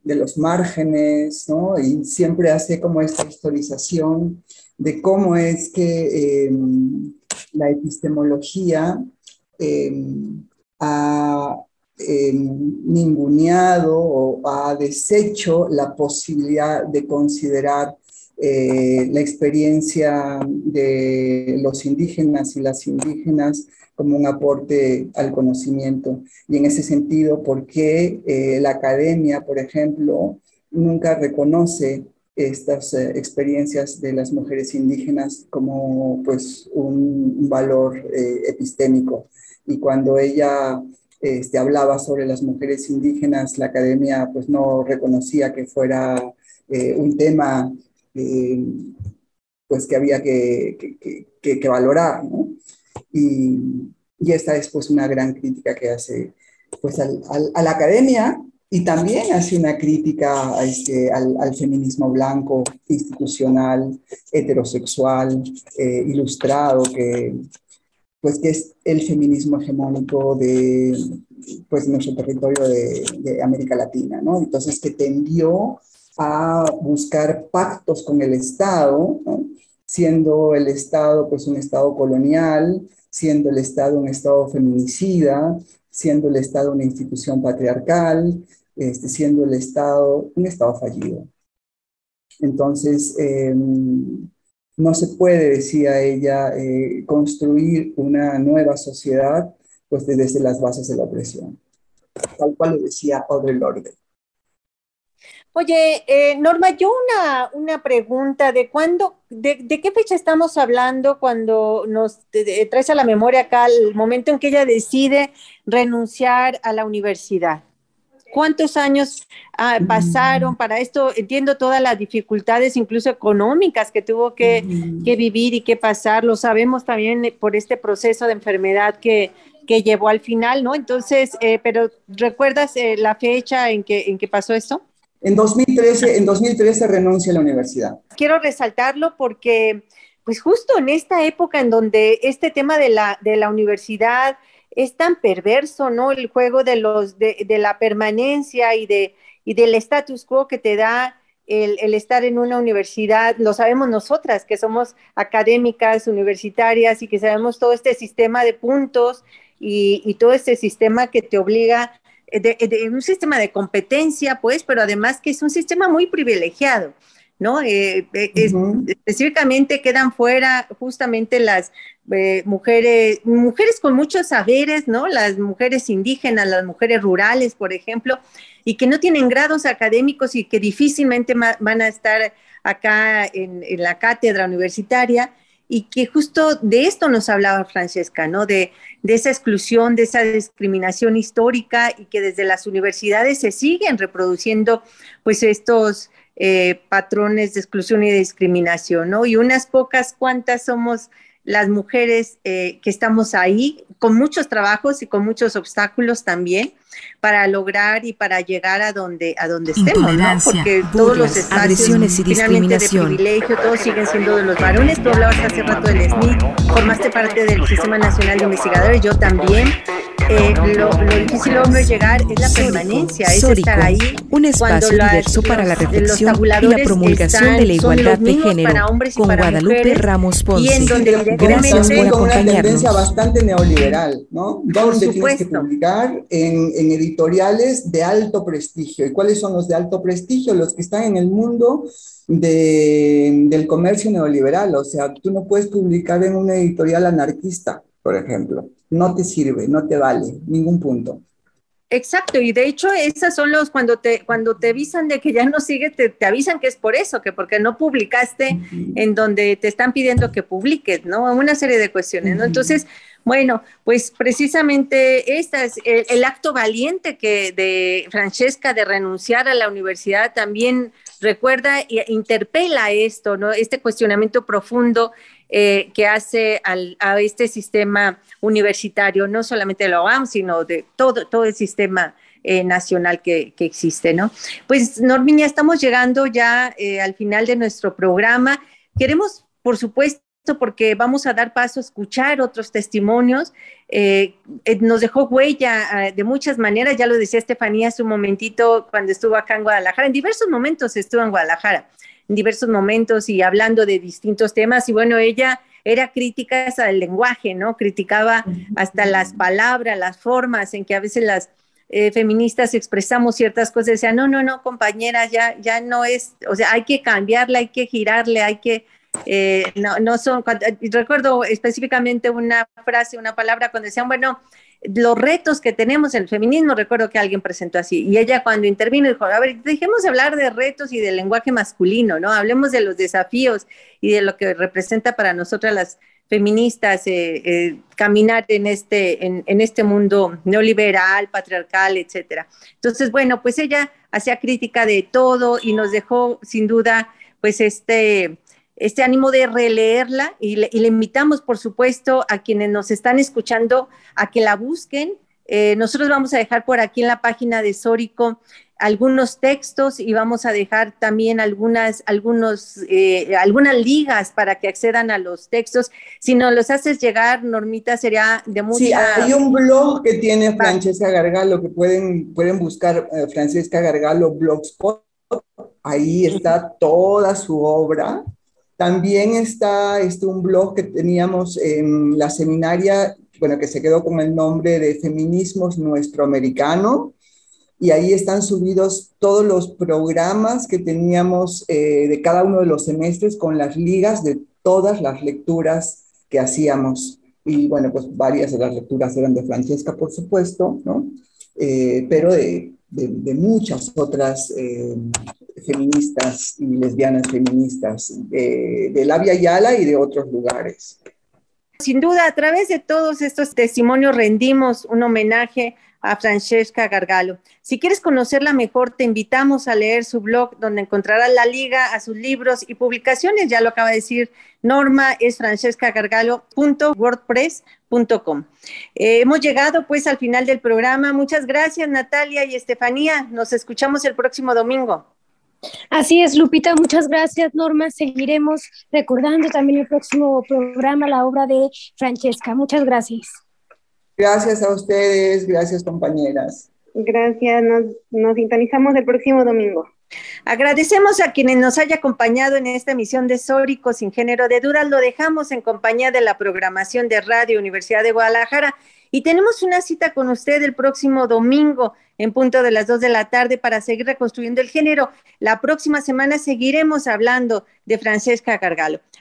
de los márgenes, ¿no? Y siempre hace como esta historización de cómo es que em, la epistemología em, ha, eh, ninguneado o ha deshecho la posibilidad de considerar eh, la experiencia de los indígenas y las indígenas como un aporte al conocimiento. Y en ese sentido, ¿por qué eh, la academia, por ejemplo, nunca reconoce estas eh, experiencias de las mujeres indígenas como pues un, valor epistémico? Y cuando ella este, hablaba sobre las mujeres indígenas, la academia pues no reconocía que fuera un tema eh, pues que había que, que, valorar, ¿no? Y, esta es pues una gran crítica que hace pues al, a la academia y también hace una crítica este, al, al, feminismo blanco, institucional, heterosexual, eh, ilustrado, que, pues, que es el feminismo hegemónico de pues, nuestro territorio de, de América Latina, ¿no? Entonces, que tendió a buscar pactos con el Estado, siendo el Estado pues un Estado colonial, siendo el Estado un Estado feminicida, siendo el Estado una institución patriarcal, este, siendo el Estado un Estado fallido. Entonces, em, no se puede, decía ella, eh, construir una nueva sociedad pues desde las bases de la opresión, tal cual lo decía Audre Lorde. Oye, eh, Norma, yo una, una pregunta de cuándo, de, qué fecha estamos hablando cuando nos traes a la memoria acá el momento en que ella decide renunciar a la universidad. ¿Cuántos años ah, pasaron para esto? Entiendo todas las dificultades, incluso económicas, que tuvo que, vivir y que pasar. Lo sabemos también por este proceso de enfermedad que, que llevó al final, ¿no? Entonces, eh, pero ¿recuerdas eh, la fecha en que, en que pasó esto? En 2013, en 2013 renuncia a la universidad. Quiero resaltarlo porque, pues justo en esta época en donde este tema de la, de la universidad es tan perverso, ¿no? El juego de, los, de, de la permanencia y, de, y del status quo que te da el, el, estar en una universidad, lo sabemos nosotras, que somos académicas, universitarias y que sabemos todo este sistema de puntos y, y todo este sistema que te obliga de, un sistema de competencia, pues, pero además que es un sistema muy privilegiado. ¿no? Eh, eh, específicamente quedan fuera justamente las eh, mujeres, mujeres con muchos saberes, ¿no? Las mujeres indígenas, las mujeres rurales, por ejemplo, y que no tienen grados académicos y que difícilmente van a estar acá en la cátedra universitaria y que justo de esto nos hablaba Francesca, ¿no? De, esa exclusión, de esa discriminación histórica y que desde las universidades se siguen reproduciendo pues estos eh, patrones de exclusión y de discriminación, ¿no? Y unas pocas cuantas somos las mujeres eh, que estamos ahí con muchos trabajos y con muchos obstáculos también para lograr y para llegar a donde a donde estemos, ¿no? Porque todos los espacios y discriminación. de privilegio, todos siguen siendo de los varones. Tú hablabas hace rato del SNIC, formaste parte del Sistema Nacional de Investigadores, yo también. Eh, lo, difícil hombre llegar es la permanencia, es estar ahí. Un espacio diverso para la reflexión y la promulgación de la igualdad de género con Guadalupe Ramos Ponce. Y en donde Gracias por acompañarnos. una tendencia bastante neoliberal, ¿no? ¿Dónde tienes que publicar? En, en editoriales de alto prestigio. ¿Y cuáles son los de alto prestigio? Los que están en el mundo de, del comercio neoliberal. O sea, tú no puedes publicar en una editorial anarquista, por ejemplo no te sirve, no te vale, ningún punto. Exacto, y de hecho esas son los, cuando te, cuando te avisan de que ya no sigue, te, avisan que es por eso, que porque no publicaste en donde te están pidiendo que publiques, ¿no? Una serie de cuestiones, ¿no? Entonces, bueno, pues precisamente esta es el, acto valiente que de Francesca de renunciar a la universidad también recuerda e interpela esto, ¿no? Este cuestionamiento profundo eh, que hace a este sistema universitario, no solamente de la OAM, sino de todo, todo el sistema eh, nacional que, existe, ¿no? Pues, Norminia, estamos llegando ya eh, al final de nuestro programa. Queremos, por supuesto, porque vamos a dar paso a escuchar otros testimonios. nos dejó huella de muchas maneras, ya lo decía Estefanía hace un momentito cuando estuvo acá en Guadalajara, en diversos momentos estuvo en Guadalajara en diversos momentos y hablando de distintos temas. Y bueno, ella era crítica al lenguaje, ¿no? Criticaba hasta las palabras, las formas en que a veces las, eh, feministas expresamos ciertas cosas, decían, no, no, no, compañera, ya, ya no es, o sea, hay que cambiarla, hay que girarle, hay que, eh, no, no son, recuerdo específicamente una frase, una palabra cuando decían, bueno, los retos que tenemos en el feminismo, recuerdo que alguien presentó así, y ella cuando intervino dijo, a ver, dejemos de hablar de retos y del lenguaje masculino, ¿no? Hablemos de los desafíos y de lo que representa para nosotras las feministas eh, eh, caminar en este, en, en, este mundo neoliberal, patriarcal, etcétera. Entonces, bueno, pues ella hacía crítica de todo y nos dejó sin duda, pues este, este ánimo de releerla y le, y le invitamos, por supuesto, a quienes nos están escuchando a que la busquen. Eh, nosotros vamos a dejar por aquí en la página de Sórico algunos textos y vamos a dejar también algunas, algunos, eh, algunas ligas para que accedan a los textos. Si nos los haces llegar, Normita, sería de mucha... Sí, hay un blog que tiene Francesca Gargalo, que pueden, pueden buscar eh, Francesca Gargalo Blogspot. Ahí está toda su obra. También está este, un blog que teníamos en la seminaria, bueno, que se quedó con el nombre de Feminismos Nuestro Americano y ahí están subidos todos los programas que teníamos eh, de cada uno de los semestres con las ligas de todas las lecturas que hacíamos. Y bueno, pues varias de las lecturas eran de Francesca, por supuesto, ¿no? Eh, pero de, de, muchas otras eh, feministas y lesbianas feministas, de, de Labia Yala y de otros lugares. Sin duda, a través de todos estos testimonios rendimos un homenaje a Francesca Gargalo. Si quieres conocerla mejor, te invitamos a leer su blog donde encontrarás la liga a sus libros y publicaciones. Ya lo acaba de decir Norma, es francescagargalo.wordpress.com. Eh, hemos llegado pues al final del programa. Muchas gracias Natalia y Estefanía. Nos escuchamos el próximo domingo. Así es, Lupita, muchas gracias, Norma. Seguiremos recordando también el próximo programa la obra de Francesca. Muchas gracias. Gracias a ustedes, gracias compañeras. Gracias, nos, nos sintonizamos el próximo domingo. Agradecemos a quienes nos haya acompañado en esta emisión de Sórico sin género de dudas. Lo dejamos en compañía de la programación de Radio Universidad de Guadalajara y tenemos una cita con usted el próximo domingo en punto de las dos de la tarde para seguir reconstruyendo el género. La próxima semana seguiremos hablando de Francesca Gargalo.